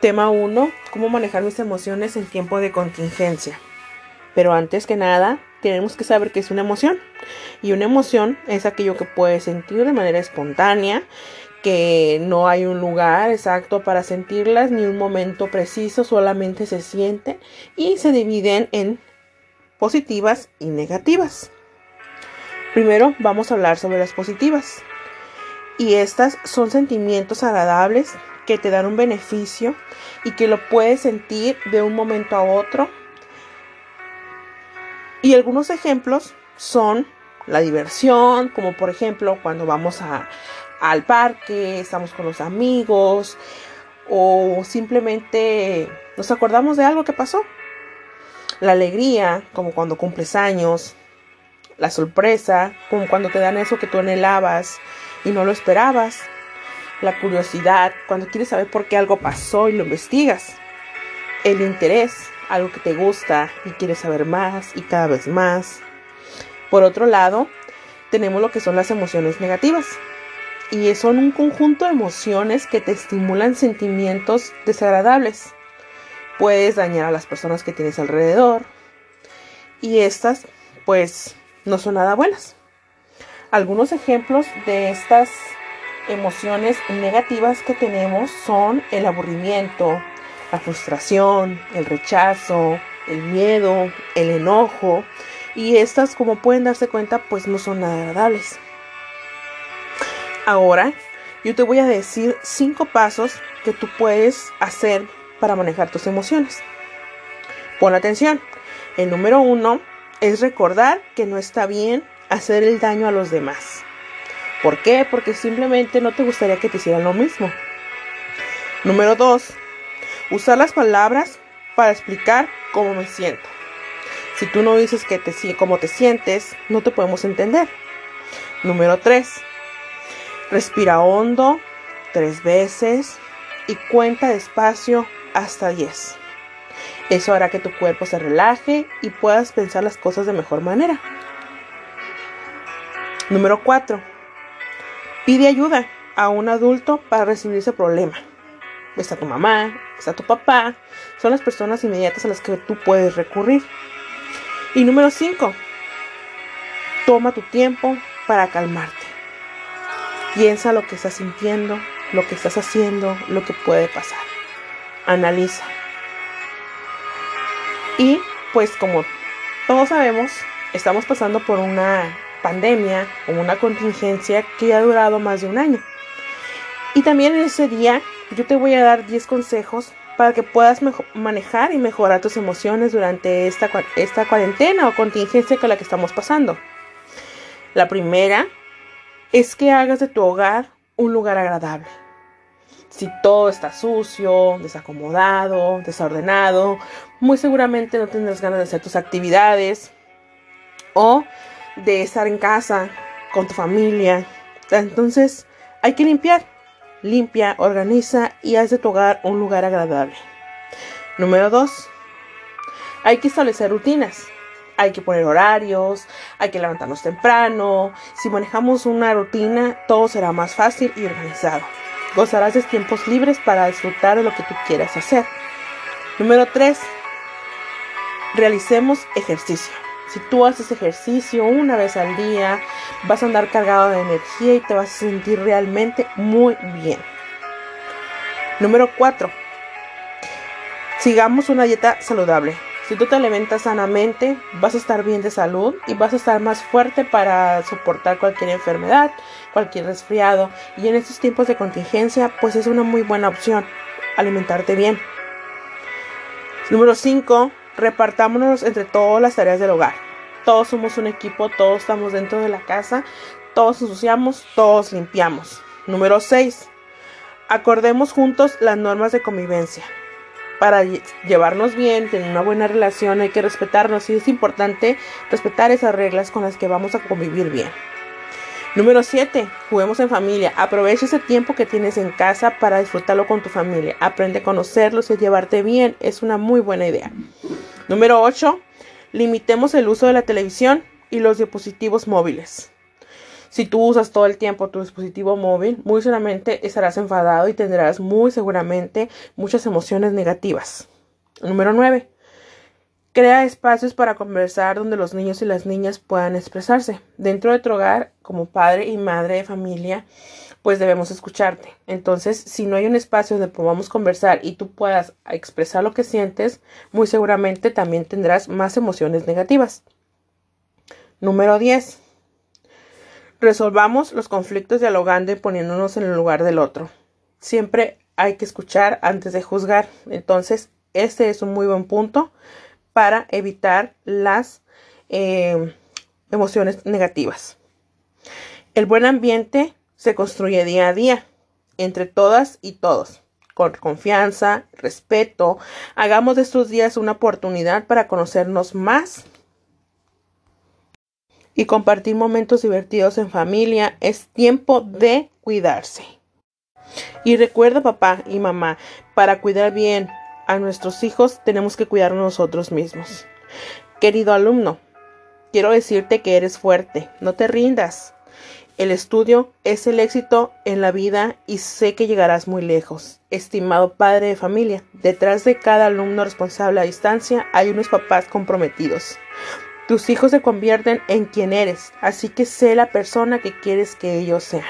Tema 1. ¿Cómo manejar mis emociones en tiempo de contingencia? Pero antes que nada, tenemos que saber qué es una emoción. Y una emoción es aquello que puedes sentir de manera espontánea, que no hay un lugar exacto para sentirlas ni un momento preciso, solamente se siente y se dividen en positivas y negativas. Primero vamos a hablar sobre las positivas. Y estas son sentimientos agradables que te dan un beneficio y que lo puedes sentir de un momento a otro. Y algunos ejemplos son la diversión, como por ejemplo cuando vamos a, al parque, estamos con los amigos o simplemente nos acordamos de algo que pasó. La alegría, como cuando cumples años. La sorpresa, como cuando te dan eso que tú anhelabas y no lo esperabas la curiosidad, cuando quieres saber por qué algo pasó y lo investigas. El interés, algo que te gusta y quieres saber más y cada vez más. Por otro lado, tenemos lo que son las emociones negativas. Y son un conjunto de emociones que te estimulan sentimientos desagradables. Puedes dañar a las personas que tienes alrededor. Y estas, pues, no son nada buenas. Algunos ejemplos de estas emociones negativas que tenemos son el aburrimiento, la frustración, el rechazo, el miedo, el enojo. Y estas, como pueden darse cuenta, pues no son nada agradables. Ahora, yo te voy a decir cinco pasos que tú puedes hacer para manejar tus emociones. Pon atención. El número uno es recordar que no está bien hacer el daño a los demás. ¿Por qué? Porque simplemente no te gustaría que te hicieran lo mismo. Número 2. Usar las palabras para explicar cómo me siento. Si tú no dices que te, cómo te sientes, no te podemos entender. Número 3. Respira hondo tres veces y cuenta despacio hasta 10. Eso hará que tu cuerpo se relaje y puedas pensar las cosas de mejor manera. Número 4. Pide ayuda a un adulto para recibir ese problema. Está tu mamá, está tu papá, son las personas inmediatas a las que tú puedes recurrir. Y número 5, toma tu tiempo para calmarte. Piensa lo que estás sintiendo, lo que estás haciendo, lo que puede pasar. Analiza. Y pues como todos sabemos, estamos pasando por una pandemia o una contingencia que ha durado más de un año. Y también en ese día yo te voy a dar 10 consejos para que puedas manejar y mejorar tus emociones durante esta, esta cuarentena o contingencia con la que estamos pasando. La primera es que hagas de tu hogar un lugar agradable. Si todo está sucio, desacomodado, desordenado, muy seguramente no tendrás ganas de hacer tus actividades o de estar en casa con tu familia. Entonces hay que limpiar. Limpia, organiza y haz de tu hogar un lugar agradable. Número 2. Hay que establecer rutinas. Hay que poner horarios, hay que levantarnos temprano. Si manejamos una rutina, todo será más fácil y organizado. Gozarás de tiempos libres para disfrutar de lo que tú quieras hacer. Número 3. Realicemos ejercicio. Si tú haces ejercicio una vez al día, vas a andar cargado de energía y te vas a sentir realmente muy bien. Número 4. Sigamos una dieta saludable. Si tú te alimentas sanamente, vas a estar bien de salud y vas a estar más fuerte para soportar cualquier enfermedad, cualquier resfriado. Y en estos tiempos de contingencia, pues es una muy buena opción alimentarte bien. Número 5 repartámonos entre todas las tareas del hogar. Todos somos un equipo, todos estamos dentro de la casa, todos ensuciamos, todos limpiamos. Número 6. Acordemos juntos las normas de convivencia. Para llevarnos bien, tener una buena relación, hay que respetarnos y es importante respetar esas reglas con las que vamos a convivir bien. Número 7. Juguemos en familia. Aprovecha ese tiempo que tienes en casa para disfrutarlo con tu familia. Aprende a conocerlos y a llevarte bien. Es una muy buena idea. Número 8. Limitemos el uso de la televisión y los dispositivos móviles. Si tú usas todo el tiempo tu dispositivo móvil, muy seguramente estarás enfadado y tendrás muy seguramente muchas emociones negativas. Número 9. Crea espacios para conversar donde los niños y las niñas puedan expresarse. Dentro de tu hogar, como padre y madre de familia, pues debemos escucharte. Entonces, si no hay un espacio donde podamos conversar y tú puedas expresar lo que sientes, muy seguramente también tendrás más emociones negativas. Número 10. Resolvamos los conflictos dialogando y poniéndonos en el lugar del otro. Siempre hay que escuchar antes de juzgar. Entonces, este es un muy buen punto para evitar las eh, emociones negativas. El buen ambiente se construye día a día entre todas y todos. Con confianza, respeto, hagamos de estos días una oportunidad para conocernos más y compartir momentos divertidos en familia. Es tiempo de cuidarse. Y recuerda papá y mamá, para cuidar bien a nuestros hijos tenemos que cuidar nosotros mismos. Querido alumno, quiero decirte que eres fuerte, no te rindas. El estudio es el éxito en la vida y sé que llegarás muy lejos. Estimado padre de familia, detrás de cada alumno responsable a distancia hay unos papás comprometidos. Tus hijos se convierten en quien eres, así que sé la persona que quieres que ellos sean.